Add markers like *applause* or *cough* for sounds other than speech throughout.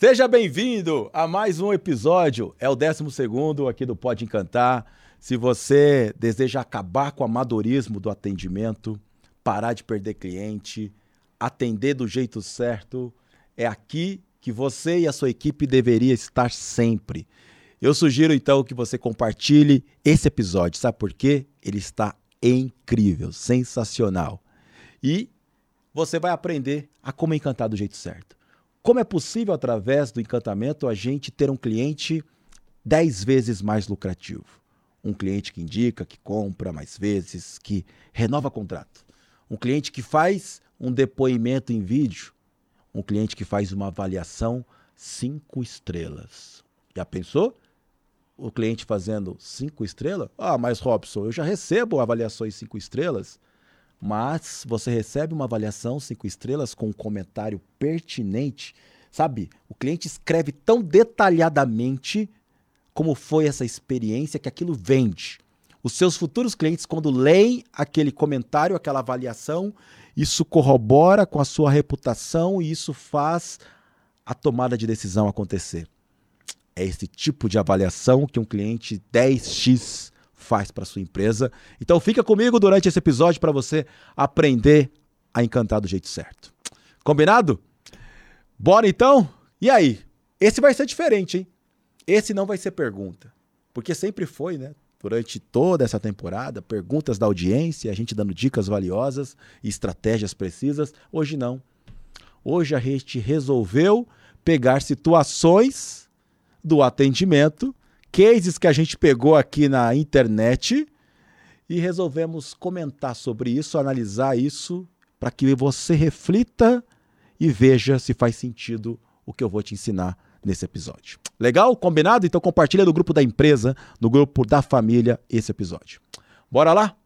Seja bem-vindo a mais um episódio. É o 12 aqui do Pode Encantar. Se você deseja acabar com o amadorismo do atendimento, parar de perder cliente, atender do jeito certo, é aqui que você e a sua equipe deveria estar sempre. Eu sugiro então que você compartilhe esse episódio. Sabe por quê? Ele está incrível, sensacional. E você vai aprender a como encantar do jeito certo. Como é possível, através do encantamento, a gente ter um cliente 10 vezes mais lucrativo? Um cliente que indica, que compra mais vezes, que renova contrato. Um cliente que faz um depoimento em vídeo. Um cliente que faz uma avaliação cinco estrelas. Já pensou? O cliente fazendo cinco estrelas? Ah, mas Robson, eu já recebo avaliações cinco estrelas mas você recebe uma avaliação cinco estrelas com um comentário pertinente, sabe? O cliente escreve tão detalhadamente como foi essa experiência que aquilo vende. Os seus futuros clientes, quando leem aquele comentário, aquela avaliação, isso corrobora com a sua reputação e isso faz a tomada de decisão acontecer. É esse tipo de avaliação que um cliente 10x faz para sua empresa. Então fica comigo durante esse episódio para você aprender a encantar do jeito certo. Combinado? Bora então? E aí? Esse vai ser diferente, hein? Esse não vai ser pergunta, porque sempre foi, né? Durante toda essa temporada, perguntas da audiência, a gente dando dicas valiosas e estratégias precisas. Hoje não. Hoje a gente resolveu pegar situações do atendimento cases que a gente pegou aqui na internet e resolvemos comentar sobre isso, analisar isso, para que você reflita e veja se faz sentido o que eu vou te ensinar nesse episódio. Legal? Combinado? Então compartilha no grupo da empresa, no grupo da família esse episódio. Bora lá?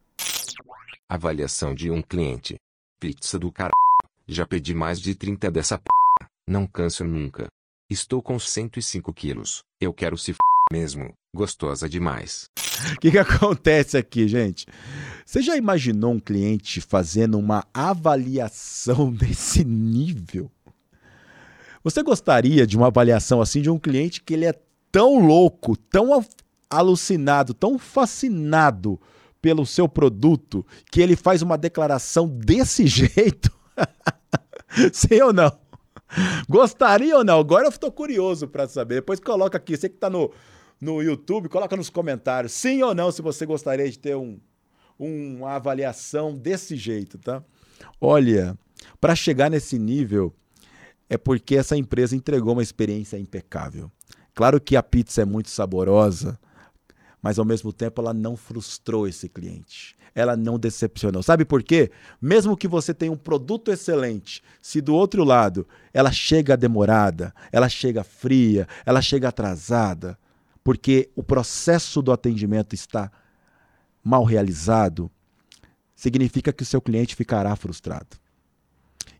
Avaliação de um cliente. Pizza do cara. Já pedi mais de 30 dessa p. Não canso nunca. Estou com 105 quilos. Eu quero se f mesmo, gostosa demais. O *laughs* que, que acontece aqui, gente? Você já imaginou um cliente fazendo uma avaliação *laughs* desse nível? Você gostaria de uma avaliação assim de um cliente que ele é tão louco, tão alucinado, tão fascinado pelo seu produto que ele faz uma declaração desse *laughs* jeito? Sim ou não? Gostaria ou não? Agora eu estou curioso para saber. Depois coloca aqui, você que está no, no YouTube, coloca nos comentários sim ou não se você gostaria de ter um, uma avaliação desse jeito, tá? Olha, para chegar nesse nível é porque essa empresa entregou uma experiência impecável. Claro que a pizza é muito saborosa, mas ao mesmo tempo ela não frustrou esse cliente. Ela não decepcionou. Sabe por quê? Mesmo que você tenha um produto excelente, se do outro lado ela chega demorada, ela chega fria, ela chega atrasada, porque o processo do atendimento está mal realizado, significa que o seu cliente ficará frustrado.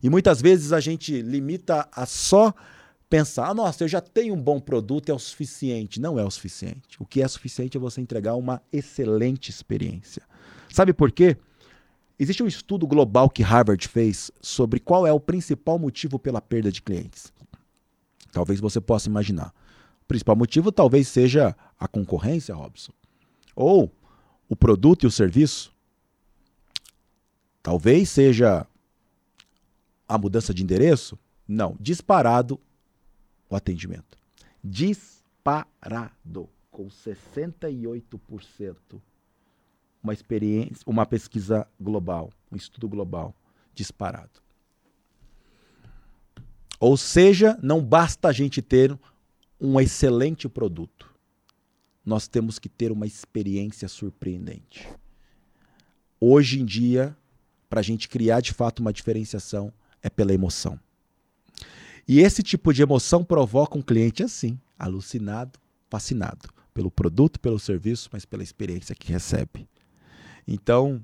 E muitas vezes a gente limita a só pensar, ah, nossa, eu já tenho um bom produto, é o suficiente. Não é o suficiente. O que é suficiente é você entregar uma excelente experiência. Sabe por quê? Existe um estudo global que Harvard fez sobre qual é o principal motivo pela perda de clientes. Talvez você possa imaginar. Principal motivo talvez seja a concorrência, Robson. Ou o produto e o serviço. Talvez seja a mudança de endereço. Não, disparado o atendimento. Disparado, com 68%. Uma experiência, uma pesquisa global, um estudo global, disparado. Ou seja, não basta a gente ter um excelente produto. Nós temos que ter uma experiência surpreendente. Hoje em dia, para a gente criar de fato uma diferenciação, é pela emoção. E esse tipo de emoção provoca um cliente assim, alucinado, fascinado pelo produto, pelo serviço, mas pela experiência que recebe. Então,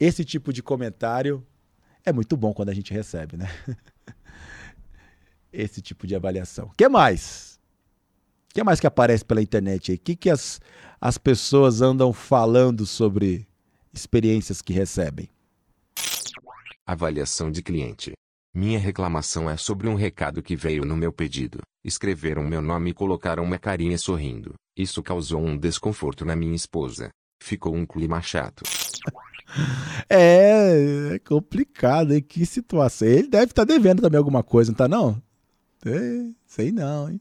esse tipo de comentário é muito bom quando a gente recebe, né? *laughs* esse tipo de avaliação. O que mais? O que mais que aparece pela internet aí? O que, que as, as pessoas andam falando sobre experiências que recebem? Avaliação de cliente. Minha reclamação é sobre um recado que veio no meu pedido. Escreveram meu nome e colocaram uma carinha sorrindo. Isso causou um desconforto na minha esposa. Ficou um clima chato. *laughs* É, é complicado, hein? Que situação. Ele deve estar tá devendo também alguma coisa, não tá não? É, sei não, hein?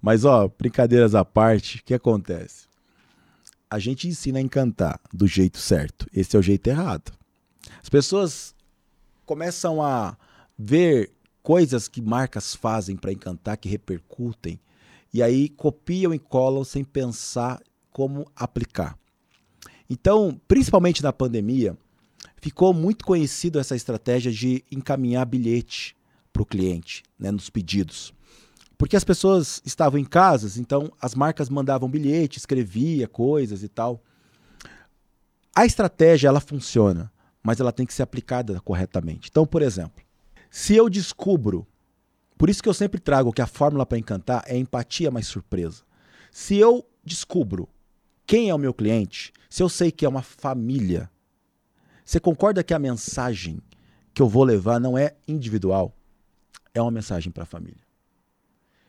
Mas, ó, brincadeiras à parte, o que acontece? A gente ensina a encantar do jeito certo. Esse é o jeito errado. As pessoas começam a ver coisas que marcas fazem para encantar, que repercutem, e aí copiam e colam sem pensar como aplicar. Então, principalmente na pandemia, ficou muito conhecido essa estratégia de encaminhar bilhete para o cliente, né, nos pedidos. Porque as pessoas estavam em casas, então as marcas mandavam bilhete, escrevia coisas e tal. A estratégia ela funciona, mas ela tem que ser aplicada corretamente. Então, por exemplo, se eu descubro, por isso que eu sempre trago que a fórmula para encantar é empatia mais surpresa. Se eu descubro quem é o meu cliente, se eu sei que é uma família, você concorda que a mensagem que eu vou levar não é individual, é uma mensagem para a família.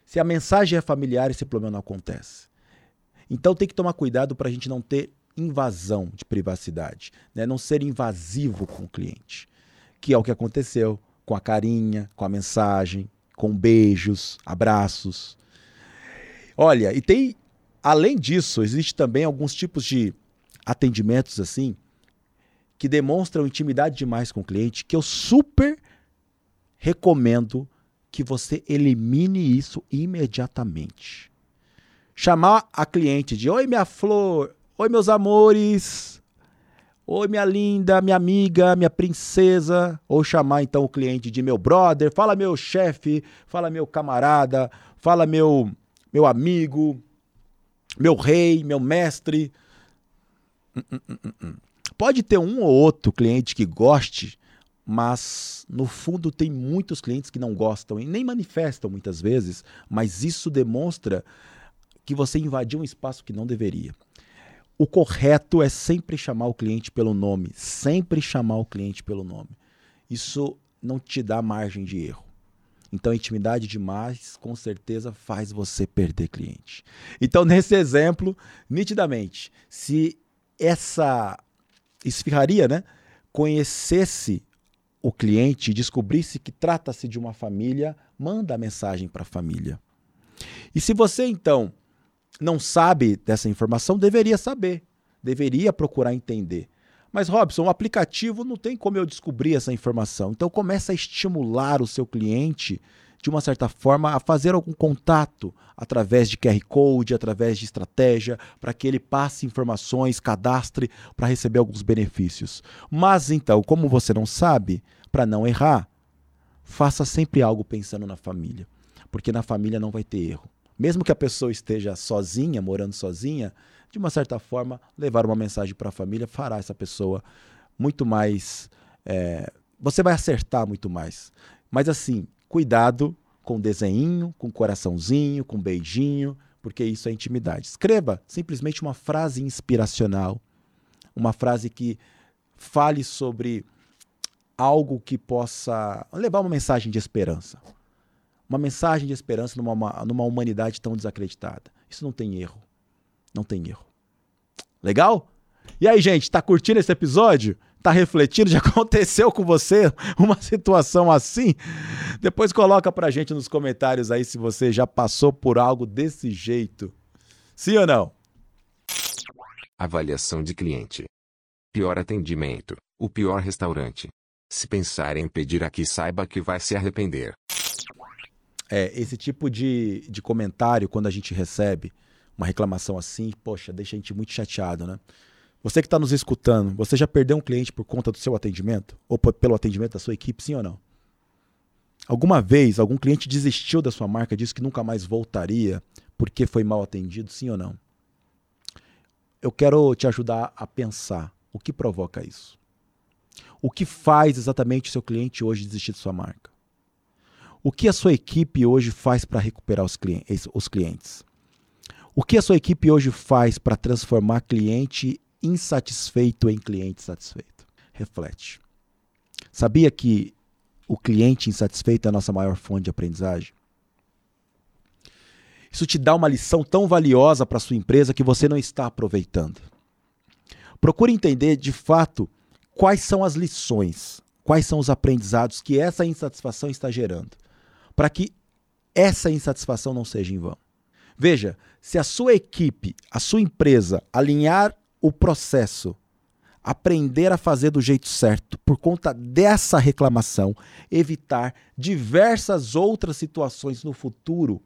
Se a mensagem é familiar, esse problema não acontece. Então tem que tomar cuidado para a gente não ter invasão de privacidade, né? não ser invasivo com o cliente, que é o que aconteceu com a carinha, com a mensagem, com beijos, abraços. Olha, e tem, além disso, existe também alguns tipos de atendimentos assim que demonstram intimidade demais com o cliente, que eu super recomendo que você elimine isso imediatamente. Chamar a cliente de: Oi, minha flor, oi, meus amores, oi, minha linda, minha amiga, minha princesa. Ou chamar então o cliente de meu brother, fala meu chefe, fala meu camarada, fala meu, meu amigo, meu rei, meu mestre. Hum, hum, hum, Pode ter um ou outro cliente que goste mas no fundo tem muitos clientes que não gostam e nem manifestam muitas vezes, mas isso demonstra que você invadiu um espaço que não deveria. O correto é sempre chamar o cliente pelo nome, sempre chamar o cliente pelo nome. Isso não te dá margem de erro. Então, intimidade demais, com certeza, faz você perder cliente. Então, *laughs* nesse exemplo, nitidamente, se essa esfirraria, né, conhecesse o cliente descobrisse que trata-se de uma família, manda a mensagem para a família. E se você então não sabe dessa informação, deveria saber, deveria procurar entender. Mas Robson, o aplicativo não tem como eu descobrir essa informação. Então começa a estimular o seu cliente de uma certa forma a fazer algum contato através de QR Code, através de estratégia, para que ele passe informações, cadastre para receber alguns benefícios. Mas então, como você não sabe, para não errar, faça sempre algo pensando na família, porque na família não vai ter erro. Mesmo que a pessoa esteja sozinha, morando sozinha, de uma certa forma, levar uma mensagem para a família fará essa pessoa muito mais. É, você vai acertar muito mais. Mas assim, cuidado com desenho, com coraçãozinho, com beijinho, porque isso é intimidade. Escreva simplesmente uma frase inspiracional, uma frase que fale sobre algo que possa levar uma mensagem de esperança. Uma mensagem de esperança numa, numa humanidade tão desacreditada. Isso não tem erro. Não tem erro. Legal? E aí, gente, tá curtindo esse episódio? Tá refletindo? Já *laughs* aconteceu com você uma situação assim? Depois coloca pra gente nos comentários aí se você já passou por algo desse jeito. Sim ou não? Avaliação de cliente. Pior atendimento, o pior restaurante. Se pensar em pedir aqui, saiba que vai se arrepender. É, esse tipo de, de comentário, quando a gente recebe uma reclamação assim, poxa, deixa a gente muito chateado, né? Você que está nos escutando, você já perdeu um cliente por conta do seu atendimento? Ou pelo atendimento da sua equipe, sim ou não? Alguma vez algum cliente desistiu da sua marca, disse que nunca mais voltaria porque foi mal atendido, sim ou não? Eu quero te ajudar a pensar o que provoca isso. O que faz exatamente o seu cliente hoje desistir de sua marca? O que a sua equipe hoje faz para recuperar os clientes, os clientes? O que a sua equipe hoje faz para transformar cliente insatisfeito em cliente satisfeito? Reflete. Sabia que o cliente insatisfeito é a nossa maior fonte de aprendizagem? Isso te dá uma lição tão valiosa para sua empresa que você não está aproveitando. Procure entender de fato quais são as lições, quais são os aprendizados que essa insatisfação está gerando, para que essa insatisfação não seja em vão. Veja, se a sua equipe, a sua empresa alinhar o processo, aprender a fazer do jeito certo, por conta dessa reclamação, evitar diversas outras situações no futuro,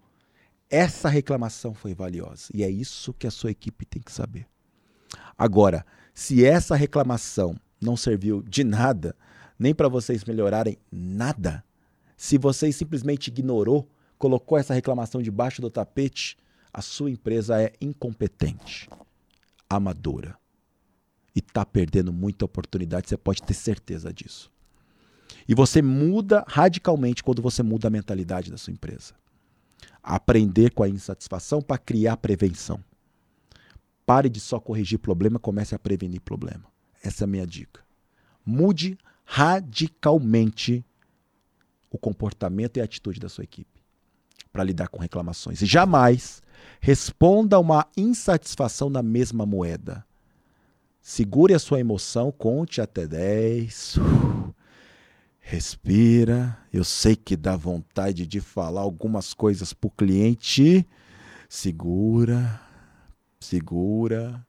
essa reclamação foi valiosa. E é isso que a sua equipe tem que saber. Agora, se essa reclamação não serviu de nada, nem para vocês melhorarem nada, se vocês simplesmente ignorou, colocou essa reclamação debaixo do tapete, a sua empresa é incompetente, amadora e está perdendo muita oportunidade, você pode ter certeza disso. E você muda radicalmente quando você muda a mentalidade da sua empresa. Aprender com a insatisfação para criar prevenção. Pare de só corrigir problema, comece a prevenir problema. Essa é a minha dica. Mude radicalmente o comportamento e a atitude da sua equipe para lidar com reclamações. E jamais responda uma insatisfação na mesma moeda. Segure a sua emoção, conte até 10. Respira. Eu sei que dá vontade de falar algumas coisas para o cliente. Segura, segura,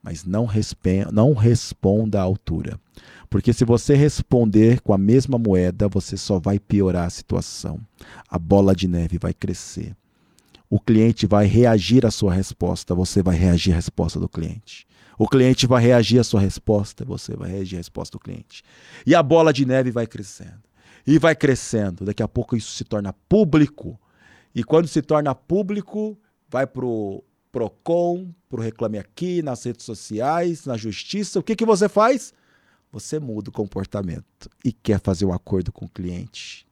mas não, não responda à altura. Porque se você responder com a mesma moeda, você só vai piorar a situação. A bola de neve vai crescer. O cliente vai reagir à sua resposta, você vai reagir à resposta do cliente. O cliente vai reagir à sua resposta, você vai reagir à resposta do cliente. E a bola de neve vai crescendo. E vai crescendo. Daqui a pouco isso se torna público. E quando se torna público, vai para o PROCON, para o Reclame Aqui, nas redes sociais, na justiça. O que, que você faz? Você muda o comportamento e quer fazer um acordo com o cliente.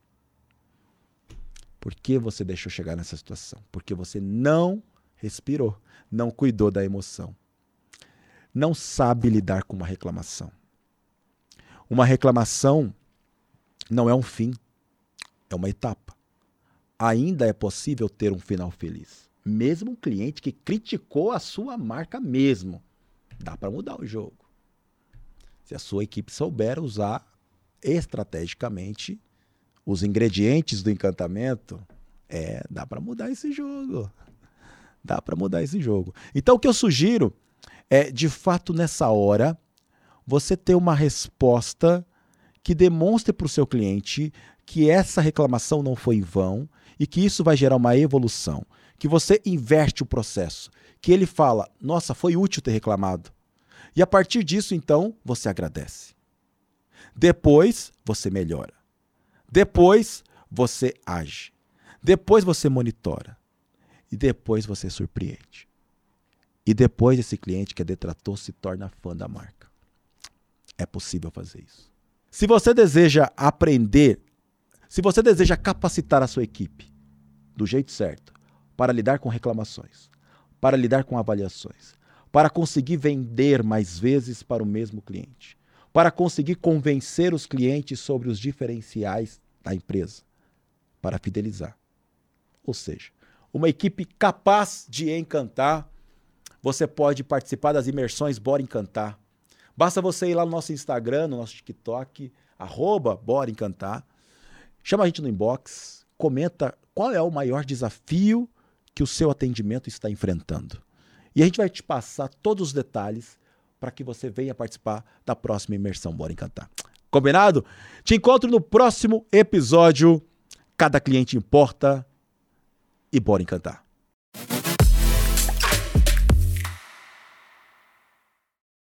Por que você deixou chegar nessa situação? Porque você não respirou, não cuidou da emoção. Não sabe lidar com uma reclamação. Uma reclamação não é um fim, é uma etapa. Ainda é possível ter um final feliz. Mesmo um cliente que criticou a sua marca mesmo, dá para mudar o jogo. Se a sua equipe souber usar estrategicamente os ingredientes do encantamento, é, dá para mudar esse jogo. Dá para mudar esse jogo. Então o que eu sugiro é, de fato, nessa hora, você ter uma resposta que demonstre para o seu cliente que essa reclamação não foi em vão e que isso vai gerar uma evolução. Que você inverte o processo. Que ele fala: Nossa, foi útil ter reclamado. E a partir disso, então, você agradece. Depois, você melhora. Depois, você age. Depois, você monitora. E depois, você surpreende. E depois, esse cliente que é detrator se torna fã da marca. É possível fazer isso. Se você deseja aprender, se você deseja capacitar a sua equipe do jeito certo para lidar com reclamações, para lidar com avaliações, para conseguir vender mais vezes para o mesmo cliente, para conseguir convencer os clientes sobre os diferenciais da empresa, para fidelizar. Ou seja, uma equipe capaz de encantar. Você pode participar das imersões Bora Encantar. Basta você ir lá no nosso Instagram, no nosso TikTok, arroba Bora Encantar. Chama a gente no inbox, comenta qual é o maior desafio que o seu atendimento está enfrentando. E a gente vai te passar todos os detalhes para que você venha participar da próxima imersão Bora Encantar. Combinado? Te encontro no próximo episódio. Cada cliente importa e bora encantar.